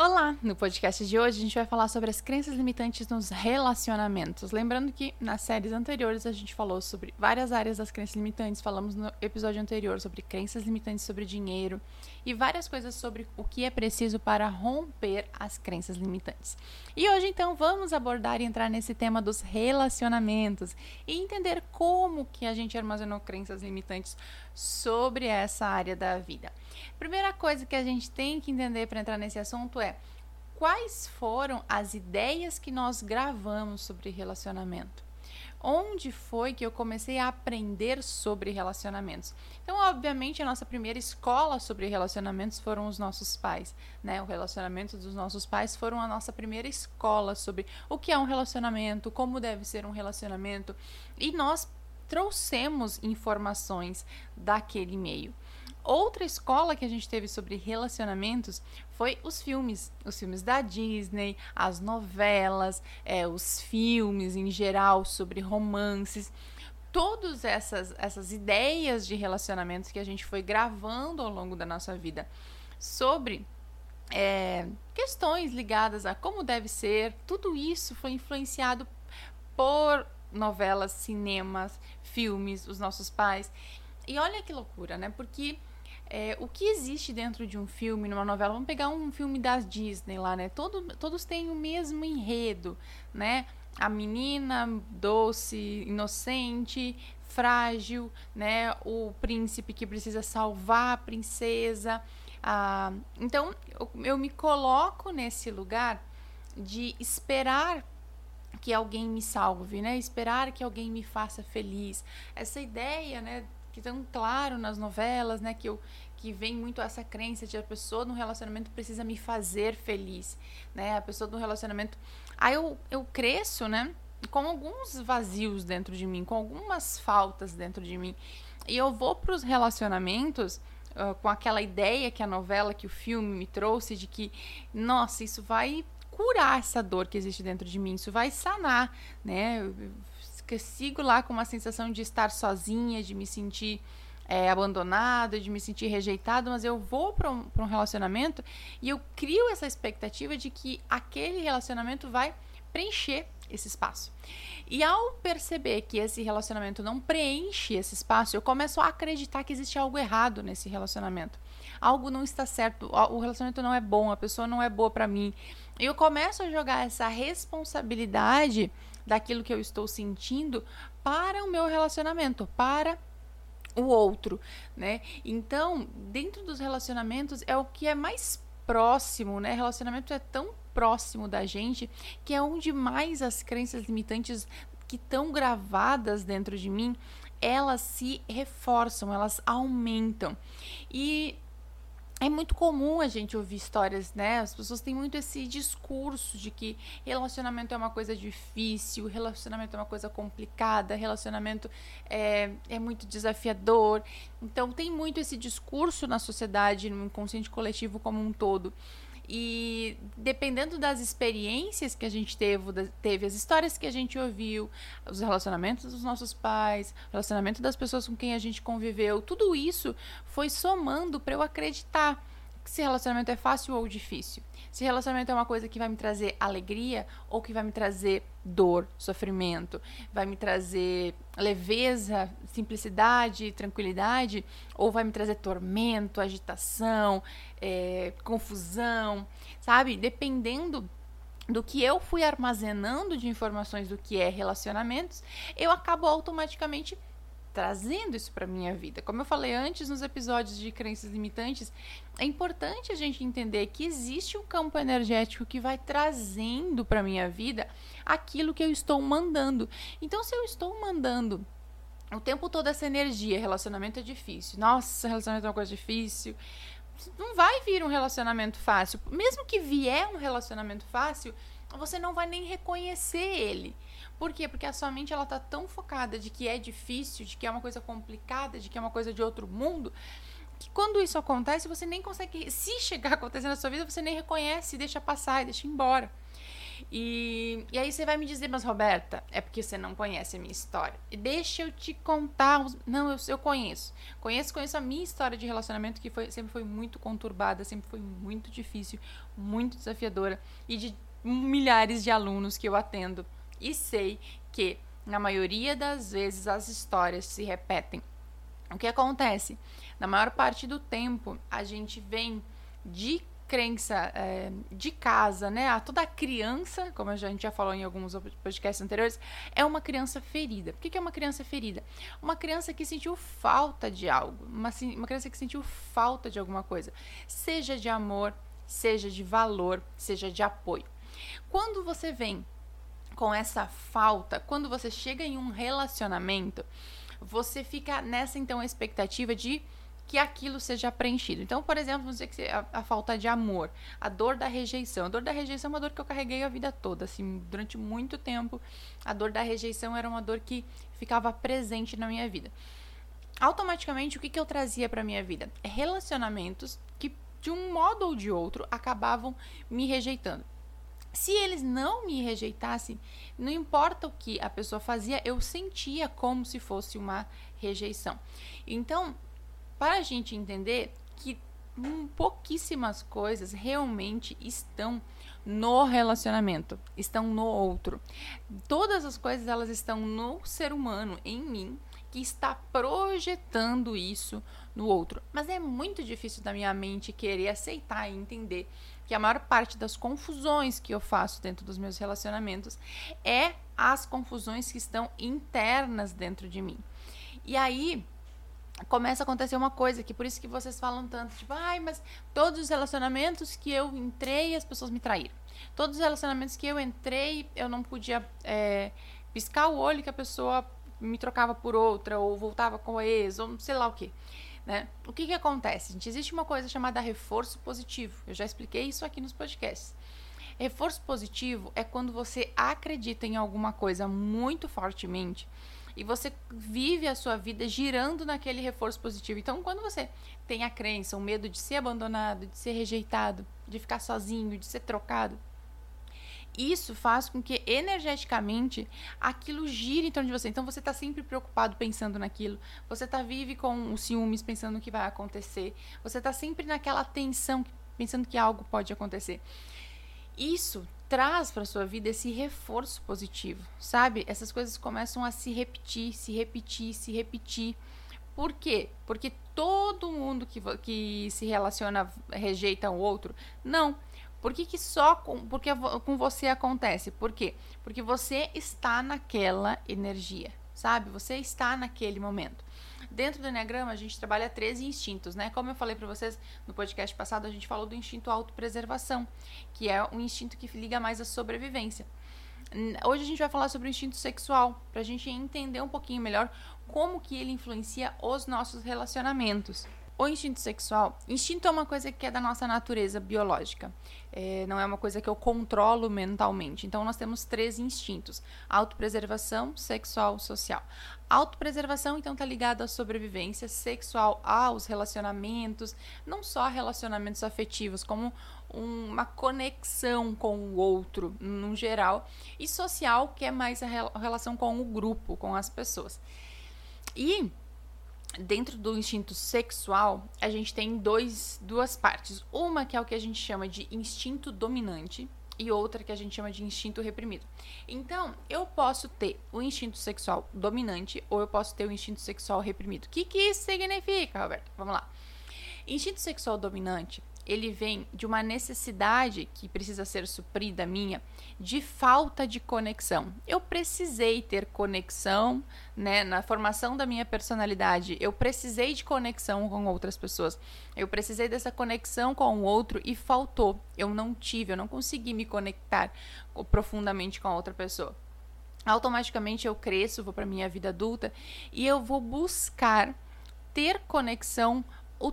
Olá! No podcast de hoje a gente vai falar sobre as crenças limitantes nos relacionamentos. Lembrando que nas séries anteriores a gente falou sobre várias áreas das crenças limitantes, falamos no episódio anterior sobre crenças limitantes sobre dinheiro e várias coisas sobre o que é preciso para romper as crenças limitantes. E hoje então vamos abordar e entrar nesse tema dos relacionamentos e entender como que a gente armazenou crenças limitantes sobre essa área da vida. Primeira coisa que a gente tem que entender para entrar nesse assunto é quais foram as ideias que nós gravamos sobre relacionamento. Onde foi que eu comecei a aprender sobre relacionamentos? Então, obviamente, a nossa primeira escola sobre relacionamentos foram os nossos pais, né? O relacionamento dos nossos pais foram a nossa primeira escola sobre o que é um relacionamento, como deve ser um relacionamento, e nós trouxemos informações daquele meio. Outra escola que a gente teve sobre relacionamentos foi os filmes, os filmes da Disney, as novelas, é, os filmes em geral sobre romances todas essas, essas ideias de relacionamentos que a gente foi gravando ao longo da nossa vida sobre é, questões ligadas a como deve ser, tudo isso foi influenciado por novelas, cinemas, filmes, os nossos pais. E olha que loucura, né? Porque é, o que existe dentro de um filme, numa novela, vamos pegar um filme das Disney lá, né? Todo, todos têm o mesmo enredo, né? A menina doce, inocente, frágil, né? O príncipe que precisa salvar a princesa. Ah, então, eu, eu me coloco nesse lugar de esperar que alguém me salve, né? Esperar que alguém me faça feliz. Essa ideia, né, que tão claro nas novelas, né, que eu que vem muito essa crença de a pessoa no relacionamento precisa me fazer feliz, né? A pessoa no relacionamento, aí eu eu cresço, né, com alguns vazios dentro de mim, com algumas faltas dentro de mim. E eu vou para os relacionamentos uh, com aquela ideia que a novela, que o filme me trouxe de que, nossa, isso vai curar essa dor que existe dentro de mim, isso vai sanar, né? Eu, eu sigo lá com uma sensação de estar sozinha, de me sentir é, abandonada, de me sentir rejeitado, mas eu vou para um, um relacionamento e eu crio essa expectativa de que aquele relacionamento vai preencher esse espaço. E ao perceber que esse relacionamento não preenche esse espaço, eu começo a acreditar que existe algo errado nesse relacionamento. Algo não está certo, o relacionamento não é bom, a pessoa não é boa para mim. E eu começo a jogar essa responsabilidade daquilo que eu estou sentindo para o meu relacionamento, para o outro, né? Então, dentro dos relacionamentos é o que é mais próximo, né? Relacionamento é tão próximo da gente que é onde mais as crenças limitantes que estão gravadas dentro de mim, elas se reforçam, elas aumentam. E é muito comum a gente ouvir histórias, né? As pessoas têm muito esse discurso de que relacionamento é uma coisa difícil, relacionamento é uma coisa complicada, relacionamento é, é muito desafiador. Então, tem muito esse discurso na sociedade, no inconsciente coletivo como um todo. E dependendo das experiências que a gente teve, teve, as histórias que a gente ouviu, os relacionamentos dos nossos pais, relacionamento das pessoas com quem a gente conviveu, tudo isso foi somando para eu acreditar se relacionamento é fácil ou difícil. Se relacionamento é uma coisa que vai me trazer alegria ou que vai me trazer dor, sofrimento, vai me trazer leveza, simplicidade, tranquilidade, ou vai me trazer tormento, agitação, é, confusão, sabe? Dependendo do que eu fui armazenando de informações do que é relacionamentos, eu acabo automaticamente trazendo isso para minha vida. Como eu falei antes nos episódios de crenças limitantes, é importante a gente entender que existe um campo energético que vai trazendo para minha vida aquilo que eu estou mandando. Então, se eu estou mandando o tempo todo essa energia, relacionamento é difícil. Nossa, relacionamento é uma coisa difícil. Não vai vir um relacionamento fácil. Mesmo que vier um relacionamento fácil, você não vai nem reconhecer ele. Por quê? Porque a sua mente ela tá tão focada de que é difícil, de que é uma coisa complicada, de que é uma coisa de outro mundo, que quando isso acontece, você nem consegue, se chegar a acontecer na sua vida, você nem reconhece, deixa passar e deixa embora. E, e aí você vai me dizer, mas Roberta, é porque você não conhece a minha história. Deixa eu te contar. Os... Não, eu, eu conheço. Conheço, conheço a minha história de relacionamento, que foi, sempre foi muito conturbada, sempre foi muito difícil, muito desafiadora. E de milhares de alunos que eu atendo. E sei que, na maioria das vezes, as histórias se repetem. O que acontece? Na maior parte do tempo, a gente vem de crença é, de casa, né? A toda criança, como a gente já falou em alguns podcasts anteriores, é uma criança ferida. Por que, que é uma criança ferida? Uma criança que sentiu falta de algo, uma, uma criança que sentiu falta de alguma coisa, seja de amor, seja de valor, seja de apoio. Quando você vem com essa falta, quando você chega em um relacionamento, você fica nessa então expectativa de que aquilo seja preenchido. Então, por exemplo, vamos dizer que a, a, falta de amor, a dor da rejeição. A dor da rejeição é uma dor que eu carreguei a vida toda, assim, durante muito tempo. A dor da rejeição era uma dor que ficava presente na minha vida. Automaticamente, o que, que eu trazia para minha vida? Relacionamentos que, de um modo ou de outro, acabavam me rejeitando. Se eles não me rejeitassem, não importa o que a pessoa fazia, eu sentia como se fosse uma rejeição. Então, para a gente entender que hum, pouquíssimas coisas realmente estão no relacionamento, estão no outro. Todas as coisas elas estão no ser humano, em mim, que está projetando isso no outro. Mas é muito difícil da minha mente querer aceitar e entender que a maior parte das confusões que eu faço dentro dos meus relacionamentos é as confusões que estão internas dentro de mim. E aí, começa a acontecer uma coisa que por isso que vocês falam tanto, tipo, ai, mas todos os relacionamentos que eu entrei, as pessoas me traíram. Todos os relacionamentos que eu entrei, eu não podia é, piscar o olho que a pessoa me trocava por outra, ou voltava com a ex, ou sei lá o que. Né? O que, que acontece, gente? Existe uma coisa chamada reforço positivo. Eu já expliquei isso aqui nos podcasts. Reforço positivo é quando você acredita em alguma coisa muito fortemente e você vive a sua vida girando naquele reforço positivo. Então, quando você tem a crença, o medo de ser abandonado, de ser rejeitado, de ficar sozinho, de ser trocado, isso faz com que energeticamente aquilo gire em torno de você. Então você está sempre preocupado pensando naquilo. Você está vive com os ciúmes pensando no que vai acontecer. Você está sempre naquela tensão pensando que algo pode acontecer. Isso traz para sua vida esse reforço positivo, sabe? Essas coisas começam a se repetir, se repetir, se repetir. Por quê? Porque todo mundo que, que se relaciona rejeita o outro? Não. Por que, que só com, porque com você acontece? Por quê? Porque você está naquela energia, sabe? Você está naquele momento. Dentro do Enneagrama, a gente trabalha 13 instintos, né? Como eu falei para vocês no podcast passado, a gente falou do instinto autopreservação, que é um instinto que liga mais à sobrevivência. Hoje a gente vai falar sobre o instinto sexual, para a gente entender um pouquinho melhor como que ele influencia os nossos relacionamentos. O instinto sexual, instinto é uma coisa que é da nossa natureza biológica, é, não é uma coisa que eu controlo mentalmente. Então, nós temos três instintos: autopreservação, sexual, social. Autopreservação, então, está ligado à sobrevivência, sexual aos relacionamentos, não só relacionamentos afetivos, como uma conexão com o outro, no geral, e social, que é mais a relação com o grupo, com as pessoas. E dentro do instinto sexual, a gente tem dois, duas partes. Uma que é o que a gente chama de instinto dominante e outra que a gente chama de instinto reprimido. Então, eu posso ter o instinto sexual dominante ou eu posso ter o instinto sexual reprimido. O que, que isso significa, Roberto? Vamos lá. Instinto sexual dominante ele vem de uma necessidade que precisa ser suprida minha de falta de conexão. Eu precisei ter conexão, né, na formação da minha personalidade. Eu precisei de conexão com outras pessoas. Eu precisei dessa conexão com o outro e faltou. Eu não tive, eu não consegui me conectar profundamente com a outra pessoa automaticamente eu cresço, vou para minha vida adulta e eu vou buscar ter conexão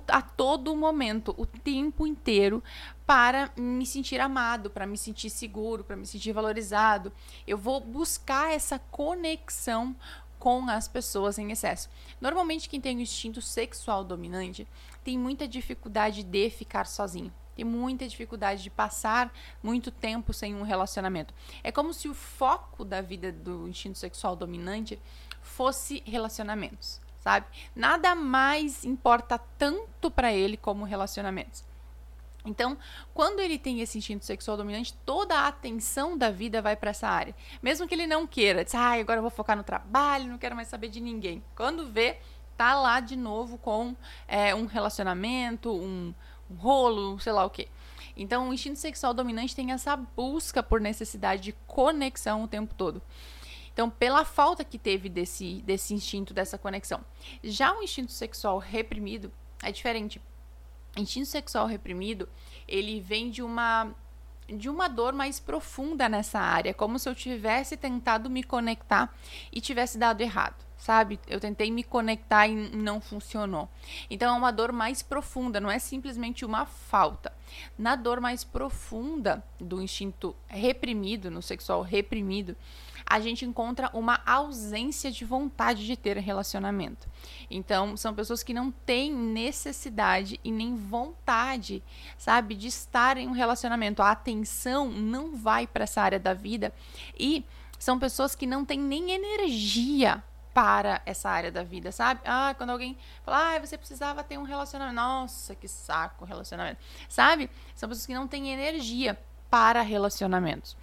a todo momento, o tempo inteiro, para me sentir amado, para me sentir seguro, para me sentir valorizado. Eu vou buscar essa conexão com as pessoas em excesso. Normalmente, quem tem o instinto sexual dominante tem muita dificuldade de ficar sozinho. tem muita dificuldade de passar muito tempo sem um relacionamento. É como se o foco da vida do instinto sexual dominante fosse relacionamentos, sabe? Nada mais importa tanto para ele como relacionamentos. Então, quando ele tem esse instinto sexual dominante, toda a atenção da vida vai para essa área. Mesmo que ele não queira, diz, ah, agora eu vou focar no trabalho, não quero mais saber de ninguém. Quando vê, tá lá de novo com é, um relacionamento, um, um rolo, sei lá o quê. Então, o instinto sexual dominante tem essa busca por necessidade de conexão o tempo todo. Então, pela falta que teve desse, desse instinto, dessa conexão. Já o instinto sexual reprimido é diferente instinto sexual reprimido, ele vem de uma de uma dor mais profunda nessa área, como se eu tivesse tentado me conectar e tivesse dado errado, sabe? Eu tentei me conectar e não funcionou. Então é uma dor mais profunda, não é simplesmente uma falta. Na dor mais profunda do instinto reprimido, no sexual reprimido, a gente encontra uma ausência de vontade de ter relacionamento. Então, são pessoas que não têm necessidade e nem vontade, sabe, de estar em um relacionamento. A atenção não vai para essa área da vida e são pessoas que não têm nem energia para essa área da vida, sabe? Ah, quando alguém fala, ah, você precisava ter um relacionamento. Nossa, que saco relacionamento. Sabe? São pessoas que não têm energia para relacionamentos.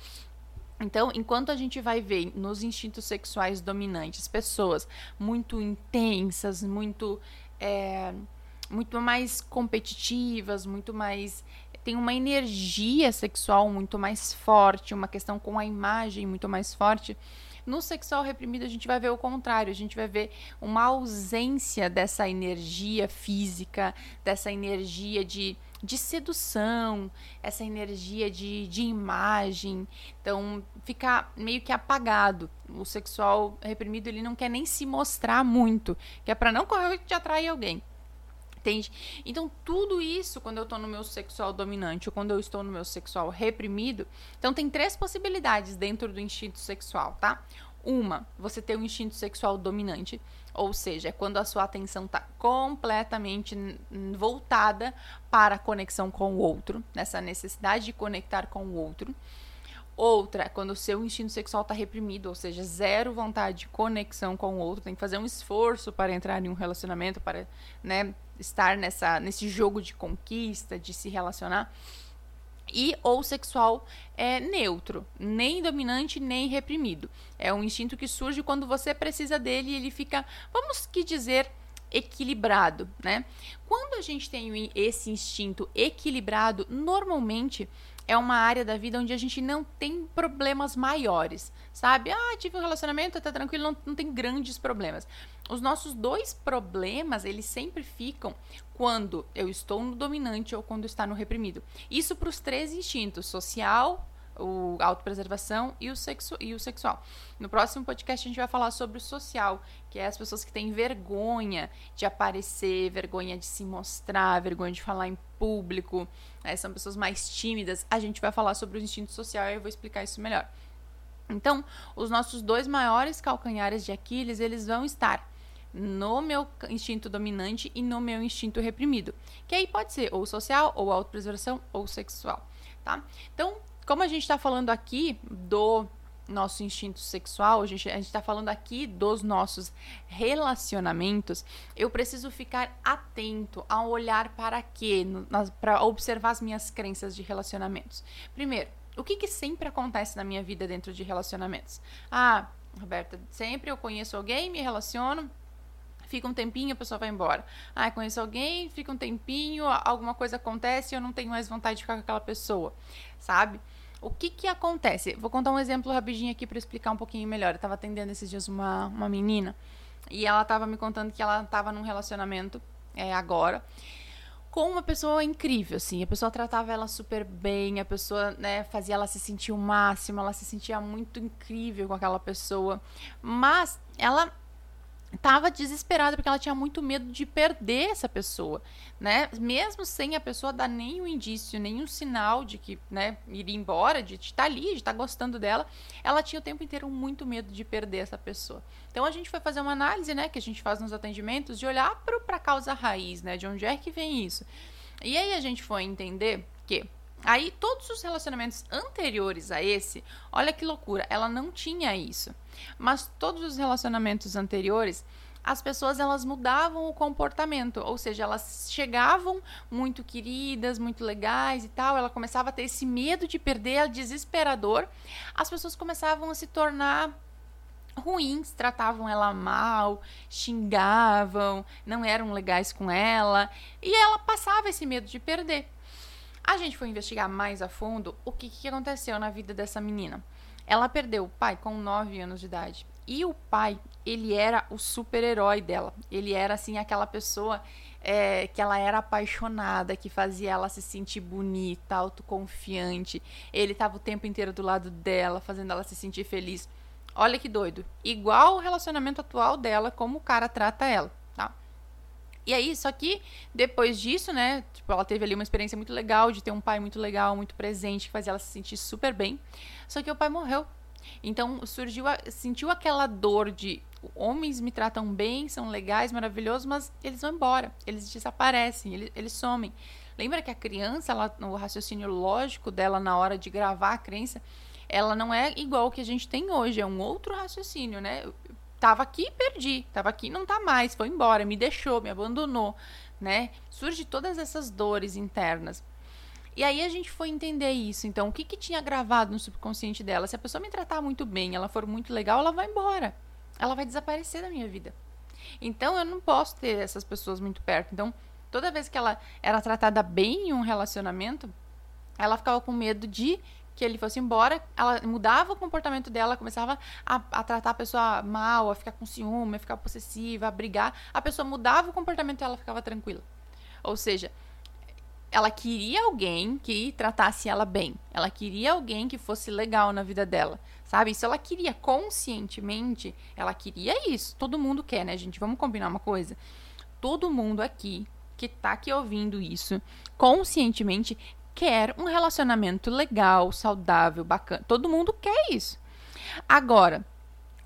Então, enquanto a gente vai ver nos instintos sexuais dominantes pessoas muito intensas, muito, é, muito mais competitivas, muito mais. tem uma energia sexual muito mais forte, uma questão com a imagem muito mais forte. No sexual reprimido, a gente vai ver o contrário, a gente vai ver uma ausência dessa energia física, dessa energia de de sedução, essa energia de, de imagem. Então, fica meio que apagado. O sexual reprimido, ele não quer nem se mostrar muito, que é para não correr de atrair alguém. Entende? Então, tudo isso, quando eu estou no meu sexual dominante ou quando eu estou no meu sexual reprimido, então tem três possibilidades dentro do instinto sexual, tá? Uma, você ter um instinto sexual dominante, ou seja, é quando a sua atenção está completamente voltada para a conexão com o outro, nessa necessidade de conectar com o outro. Outra, quando o seu instinto sexual está reprimido, ou seja, zero vontade de conexão com o outro, tem que fazer um esforço para entrar em um relacionamento, para né, estar nessa, nesse jogo de conquista, de se relacionar e ou sexual é neutro, nem dominante nem reprimido. É um instinto que surge quando você precisa dele e ele fica, vamos que dizer, equilibrado, né? Quando a gente tem esse instinto equilibrado, normalmente é uma área da vida onde a gente não tem problemas maiores, sabe? Ah, tive um relacionamento, tá tranquilo, não, não tem grandes problemas. Os nossos dois problemas, eles sempre ficam quando eu estou no dominante ou quando está no reprimido. Isso para os três instintos: social, o autopreservação e o, sexo, e o sexual. No próximo podcast a gente vai falar sobre o social, que é as pessoas que têm vergonha de aparecer, vergonha de se mostrar, vergonha de falar em público, né? são pessoas mais tímidas. A gente vai falar sobre o instinto social e eu vou explicar isso melhor. Então, os nossos dois maiores calcanhares de Aquiles, eles vão estar no meu instinto dominante e no meu instinto reprimido, que aí pode ser ou social, ou autopreservação, ou sexual, tá? Então, como a gente está falando aqui do nosso instinto sexual, a gente está falando aqui dos nossos relacionamentos, eu preciso ficar atento a olhar para quê? Para observar as minhas crenças de relacionamentos. Primeiro, o que, que sempre acontece na minha vida dentro de relacionamentos? Ah, Roberta, sempre eu conheço alguém, me relaciono, fica um tempinho, a pessoa vai embora. Ah, conheço alguém, fica um tempinho, alguma coisa acontece e eu não tenho mais vontade de ficar com aquela pessoa, sabe? O que que acontece? Vou contar um exemplo rapidinho aqui para explicar um pouquinho melhor. Eu tava atendendo esses dias uma, uma menina e ela tava me contando que ela tava num relacionamento é, agora com uma pessoa incrível, assim. A pessoa tratava ela super bem, a pessoa, né, fazia ela se sentir o máximo, ela se sentia muito incrível com aquela pessoa. Mas ela estava desesperada porque ela tinha muito medo de perder essa pessoa, né? Mesmo sem a pessoa dar nenhum indício, nenhum sinal de que, né, iria embora, de estar ali, de estar gostando dela, ela tinha o tempo inteiro muito medo de perder essa pessoa. Então a gente foi fazer uma análise, né, que a gente faz nos atendimentos, de olhar para a causa raiz, né, de onde é que vem isso. E aí a gente foi entender quê? Aí, todos os relacionamentos anteriores a esse, olha que loucura, ela não tinha isso. Mas todos os relacionamentos anteriores, as pessoas elas mudavam o comportamento, ou seja, elas chegavam muito queridas, muito legais e tal, ela começava a ter esse medo de perder, desesperador. As pessoas começavam a se tornar ruins, tratavam ela mal, xingavam, não eram legais com ela, e ela passava esse medo de perder. A gente foi investigar mais a fundo o que, que aconteceu na vida dessa menina. Ela perdeu o pai com 9 anos de idade. E o pai, ele era o super-herói dela. Ele era, assim, aquela pessoa é, que ela era apaixonada, que fazia ela se sentir bonita, autoconfiante. Ele estava o tempo inteiro do lado dela, fazendo ela se sentir feliz. Olha que doido. Igual o relacionamento atual dela, como o cara trata ela. E aí, só que depois disso, né, tipo, ela teve ali uma experiência muito legal de ter um pai muito legal, muito presente, que fazia ela se sentir super bem. Só que o pai morreu. Então surgiu, a, sentiu aquela dor de homens me tratam bem, são legais, maravilhosos, mas eles vão embora, eles desaparecem, eles, eles somem. Lembra que a criança, ela, o raciocínio lógico dela na hora de gravar a crença, ela não é igual o que a gente tem hoje, é um outro raciocínio, né? Tava aqui, perdi. Tava aqui, não tá mais, foi embora, me deixou, me abandonou, né? Surge todas essas dores internas. E aí a gente foi entender isso. Então, o que, que tinha gravado no subconsciente dela? Se a pessoa me tratar muito bem, ela for muito legal, ela vai embora. Ela vai desaparecer da minha vida. Então, eu não posso ter essas pessoas muito perto. Então, toda vez que ela era tratada bem em um relacionamento, ela ficava com medo de que ele fosse embora, ela mudava o comportamento dela, começava a, a, tratar a pessoa mal, a ficar com ciúme, a ficar possessiva, a brigar. A pessoa mudava o comportamento e ela ficava tranquila. Ou seja, ela queria alguém que tratasse ela bem. Ela queria alguém que fosse legal na vida dela. Sabe? Isso ela queria conscientemente, ela queria isso. Todo mundo quer, né, gente? Vamos combinar uma coisa. Todo mundo aqui que tá aqui ouvindo isso, conscientemente quer um relacionamento legal, saudável, bacana. Todo mundo quer isso. Agora,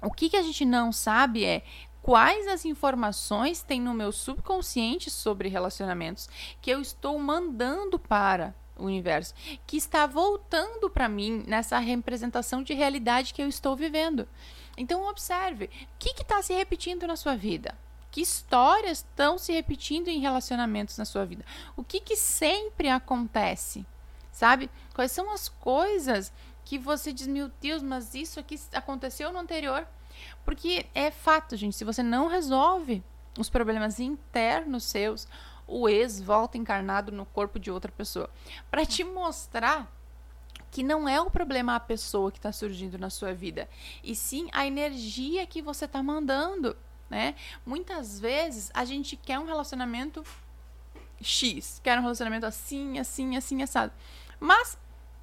o que, que a gente não sabe é quais as informações tem no meu subconsciente sobre relacionamentos que eu estou mandando para o universo, que está voltando para mim nessa representação de realidade que eu estou vivendo. Então observe, o que está se repetindo na sua vida? Que histórias estão se repetindo em relacionamentos na sua vida? O que, que sempre acontece? Sabe? Quais são as coisas que você diz, meu Deus, mas isso aqui aconteceu no anterior? Porque é fato, gente, se você não resolve os problemas internos seus, o ex volta encarnado no corpo de outra pessoa. Para te mostrar que não é o problema a pessoa que está surgindo na sua vida, e sim a energia que você está mandando né? Muitas vezes a gente quer um relacionamento X, quer um relacionamento assim, assim, assim, assado. Mas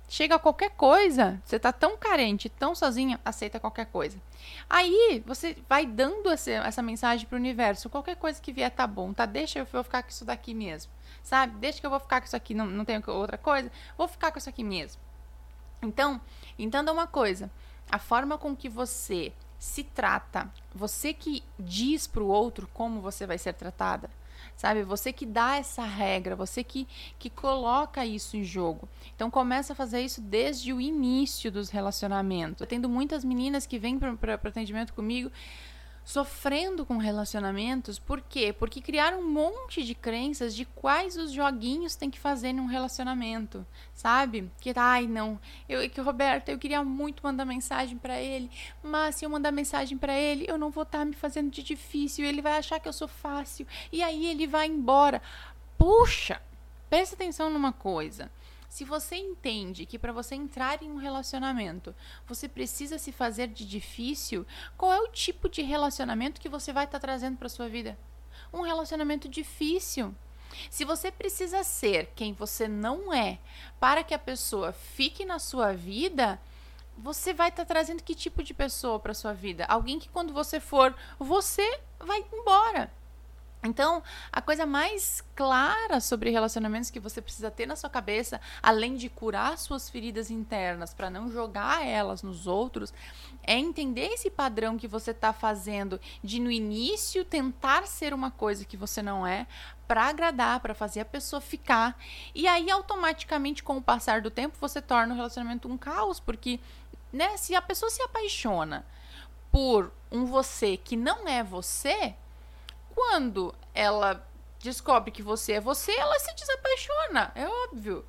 chega qualquer coisa, você tá tão carente, tão sozinha, aceita qualquer coisa. Aí você vai dando essa, essa mensagem pro universo, qualquer coisa que vier tá bom, tá? Deixa eu ficar com isso daqui mesmo, sabe? Deixa que eu vou ficar com isso aqui, não, não tenho outra coisa, vou ficar com isso aqui mesmo. Então, entenda uma coisa, a forma com que você se trata, você que diz para o outro como você vai ser tratada, sabe? Você que dá essa regra, você que, que coloca isso em jogo. Então começa a fazer isso desde o início dos relacionamentos. Eu tendo muitas meninas que vêm para atendimento comigo sofrendo com relacionamentos. Por quê? Porque criaram um monte de crenças de quais os joguinhos tem que fazer num relacionamento, sabe? Que ai não, eu que Roberto, eu queria muito mandar mensagem para ele, mas se eu mandar mensagem para ele, eu não vou estar tá me fazendo de difícil, ele vai achar que eu sou fácil e aí ele vai embora. Puxa, presta atenção numa coisa. Se você entende que para você entrar em um relacionamento, você precisa se fazer de difícil, qual é o tipo de relacionamento que você vai estar tá trazendo para sua vida? Um relacionamento difícil. Se você precisa ser quem você não é para que a pessoa fique na sua vida, você vai estar tá trazendo que tipo de pessoa para sua vida? Alguém que quando você for, você vai embora. Então, a coisa mais clara sobre relacionamentos que você precisa ter na sua cabeça, além de curar suas feridas internas para não jogar elas nos outros, é entender esse padrão que você está fazendo de no início tentar ser uma coisa que você não é, para agradar, para fazer a pessoa ficar. E aí automaticamente com o passar do tempo você torna o relacionamento um caos, porque né, se a pessoa se apaixona por um você que não é você, quando ela descobre que você é você, ela se desapaixona, é óbvio,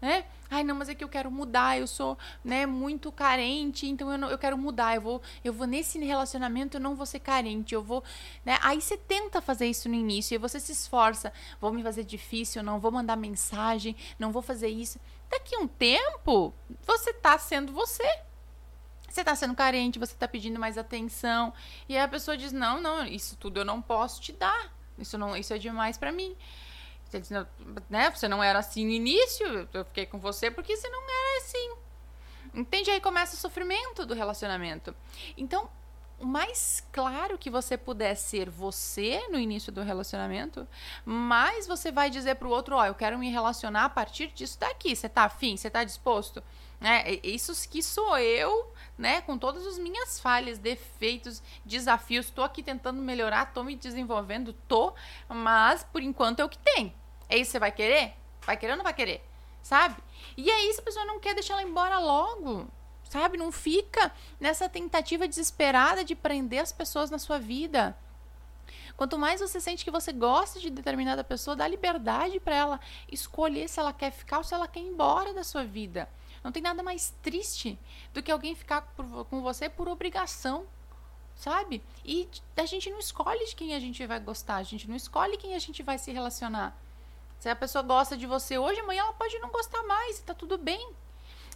né? Ai, não, mas é que eu quero mudar, eu sou, né, muito carente, então eu, não, eu quero mudar, eu vou, eu vou nesse relacionamento, eu não vou ser carente, eu vou, né? Aí você tenta fazer isso no início e você se esforça, vou me fazer difícil, não vou mandar mensagem, não vou fazer isso. Daqui a um tempo, você tá sendo você. Você tá sendo carente, você tá pedindo mais atenção, e aí a pessoa diz: "Não, não, isso tudo eu não posso te dar. Isso não, isso é demais para mim." Você, diz, né? você não era assim no início, eu fiquei com você porque você não era assim. Entende? Aí começa o sofrimento do relacionamento. Então, o mais claro que você puder ser você no início do relacionamento, mais você vai dizer pro outro, ó, oh, eu quero me relacionar a partir disso daqui. Você tá afim? Você tá disposto? É, isso que sou eu, né? Com todas as minhas falhas, defeitos, desafios. Tô aqui tentando melhorar, tô me desenvolvendo, tô, mas por enquanto é o que tem. É isso que você vai querer? Vai querer ou não vai querer? Sabe? E aí, se a pessoa não quer, deixar ela embora logo. Sabe? Não fica nessa tentativa desesperada de prender as pessoas na sua vida. Quanto mais você sente que você gosta de determinada pessoa, dá liberdade para ela escolher se ela quer ficar ou se ela quer ir embora da sua vida. Não tem nada mais triste do que alguém ficar por, com você por obrigação, sabe? E a gente não escolhe de quem a gente vai gostar, a gente não escolhe quem a gente vai se relacionar. Se a pessoa gosta de você hoje, amanhã ela pode não gostar mais, tá tudo bem.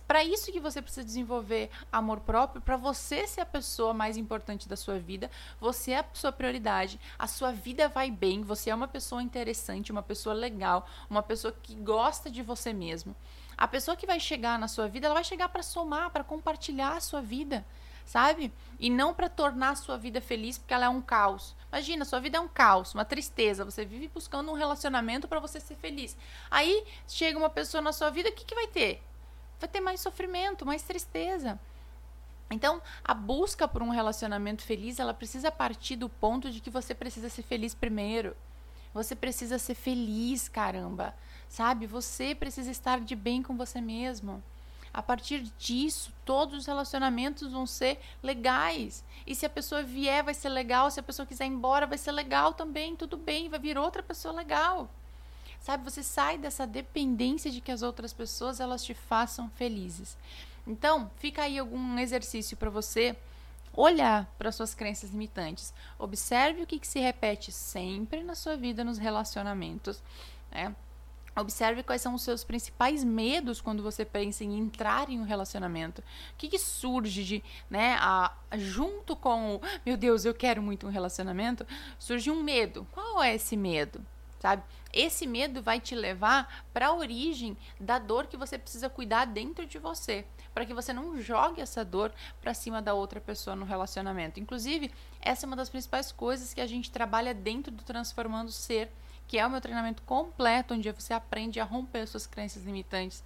Para isso que você precisa desenvolver amor próprio, para você ser a pessoa mais importante da sua vida, você é a sua prioridade, a sua vida vai bem, você é uma pessoa interessante, uma pessoa legal, uma pessoa que gosta de você mesmo. A pessoa que vai chegar na sua vida, ela vai chegar para somar, para compartilhar a sua vida sabe? E não para tornar a sua vida feliz porque ela é um caos. Imagina, sua vida é um caos, uma tristeza. Você vive buscando um relacionamento para você ser feliz. Aí chega uma pessoa na sua vida, o que, que vai ter? Vai ter mais sofrimento, mais tristeza. Então, a busca por um relacionamento feliz, ela precisa partir do ponto de que você precisa ser feliz primeiro. Você precisa ser feliz, caramba. Sabe? Você precisa estar de bem com você mesmo. A partir disso, todos os relacionamentos vão ser legais. E se a pessoa vier, vai ser legal. Se a pessoa quiser ir embora, vai ser legal também. Tudo bem, vai vir outra pessoa legal. Sabe, você sai dessa dependência de que as outras pessoas elas te façam felizes. Então, fica aí algum exercício para você olhar para suas crenças limitantes. Observe o que, que se repete sempre na sua vida nos relacionamentos. Né? Observe quais são os seus principais medos quando você pensa em entrar em um relacionamento. O que, que surge de, né, a, junto com o, meu Deus, eu quero muito um relacionamento, surge um medo. Qual é esse medo? Sabe? Esse medo vai te levar para a origem da dor que você precisa cuidar dentro de você, para que você não jogue essa dor para cima da outra pessoa no relacionamento. Inclusive, essa é uma das principais coisas que a gente trabalha dentro do Transformando Ser que é o meu treinamento completo, onde você aprende a romper suas crenças limitantes.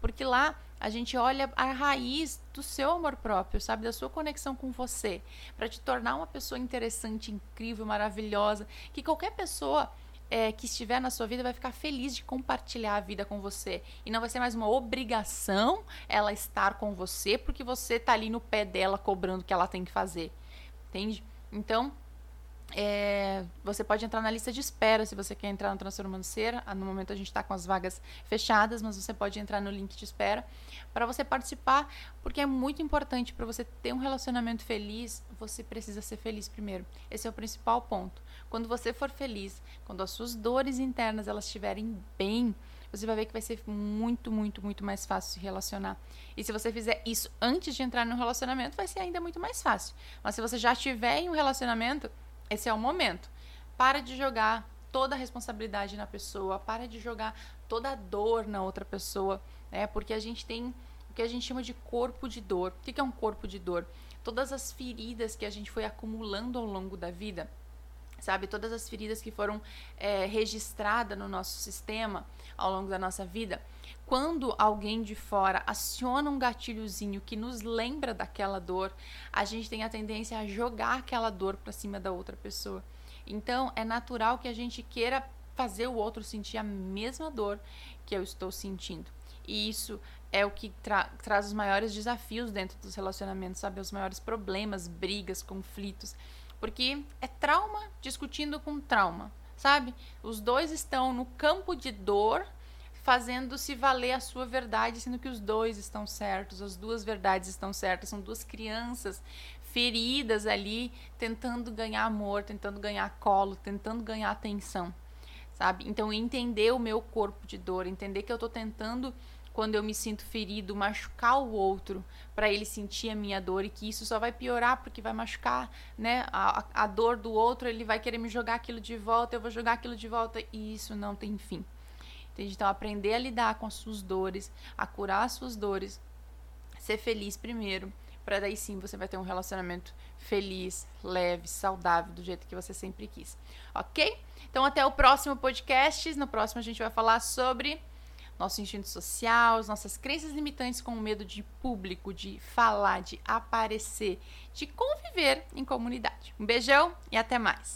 Porque lá a gente olha a raiz do seu amor próprio, sabe? Da sua conexão com você, para te tornar uma pessoa interessante, incrível, maravilhosa, que qualquer pessoa é, que estiver na sua vida vai ficar feliz de compartilhar a vida com você. E não vai ser mais uma obrigação ela estar com você, porque você tá ali no pé dela cobrando o que ela tem que fazer. Entende? Então, é, você pode entrar na lista de espera se você quer entrar no Transformando Ser. Ah, no momento a gente está com as vagas fechadas, mas você pode entrar no link de espera para você participar, porque é muito importante para você ter um relacionamento feliz. Você precisa ser feliz primeiro. Esse é o principal ponto. Quando você for feliz, quando as suas dores internas elas estiverem bem, você vai ver que vai ser muito, muito, muito mais fácil se relacionar. E se você fizer isso antes de entrar no relacionamento, vai ser ainda muito mais fácil. Mas se você já estiver em um relacionamento, esse é o momento. Para de jogar toda a responsabilidade na pessoa, para de jogar toda a dor na outra pessoa, né? Porque a gente tem o que a gente chama de corpo de dor. O que é um corpo de dor? Todas as feridas que a gente foi acumulando ao longo da vida sabe? Todas as feridas que foram é, registradas no nosso sistema ao longo da nossa vida. Quando alguém de fora aciona um gatilhozinho que nos lembra daquela dor, a gente tem a tendência a jogar aquela dor para cima da outra pessoa. Então, é natural que a gente queira fazer o outro sentir a mesma dor que eu estou sentindo. E isso é o que tra traz os maiores desafios dentro dos relacionamentos, sabe? Os maiores problemas, brigas, conflitos. Porque é trauma discutindo com trauma, sabe? Os dois estão no campo de dor fazendo-se valer a sua verdade, sendo que os dois estão certos, as duas verdades estão certas, são duas crianças feridas ali, tentando ganhar amor, tentando ganhar colo, tentando ganhar atenção, sabe? Então, entender o meu corpo de dor, entender que eu estou tentando quando eu me sinto ferido, machucar o outro para ele sentir a minha dor e que isso só vai piorar porque vai machucar, né? A, a dor do outro, ele vai querer me jogar aquilo de volta, eu vou jogar aquilo de volta e isso não tem fim. Entende? Então, aprender a lidar com as suas dores, a curar as suas dores, ser feliz primeiro, para daí sim você vai ter um relacionamento feliz, leve, saudável, do jeito que você sempre quis. Ok? Então, até o próximo podcast. No próximo, a gente vai falar sobre nosso instinto social, as nossas crenças limitantes com o medo de público, de falar, de aparecer, de conviver em comunidade. Um beijão e até mais!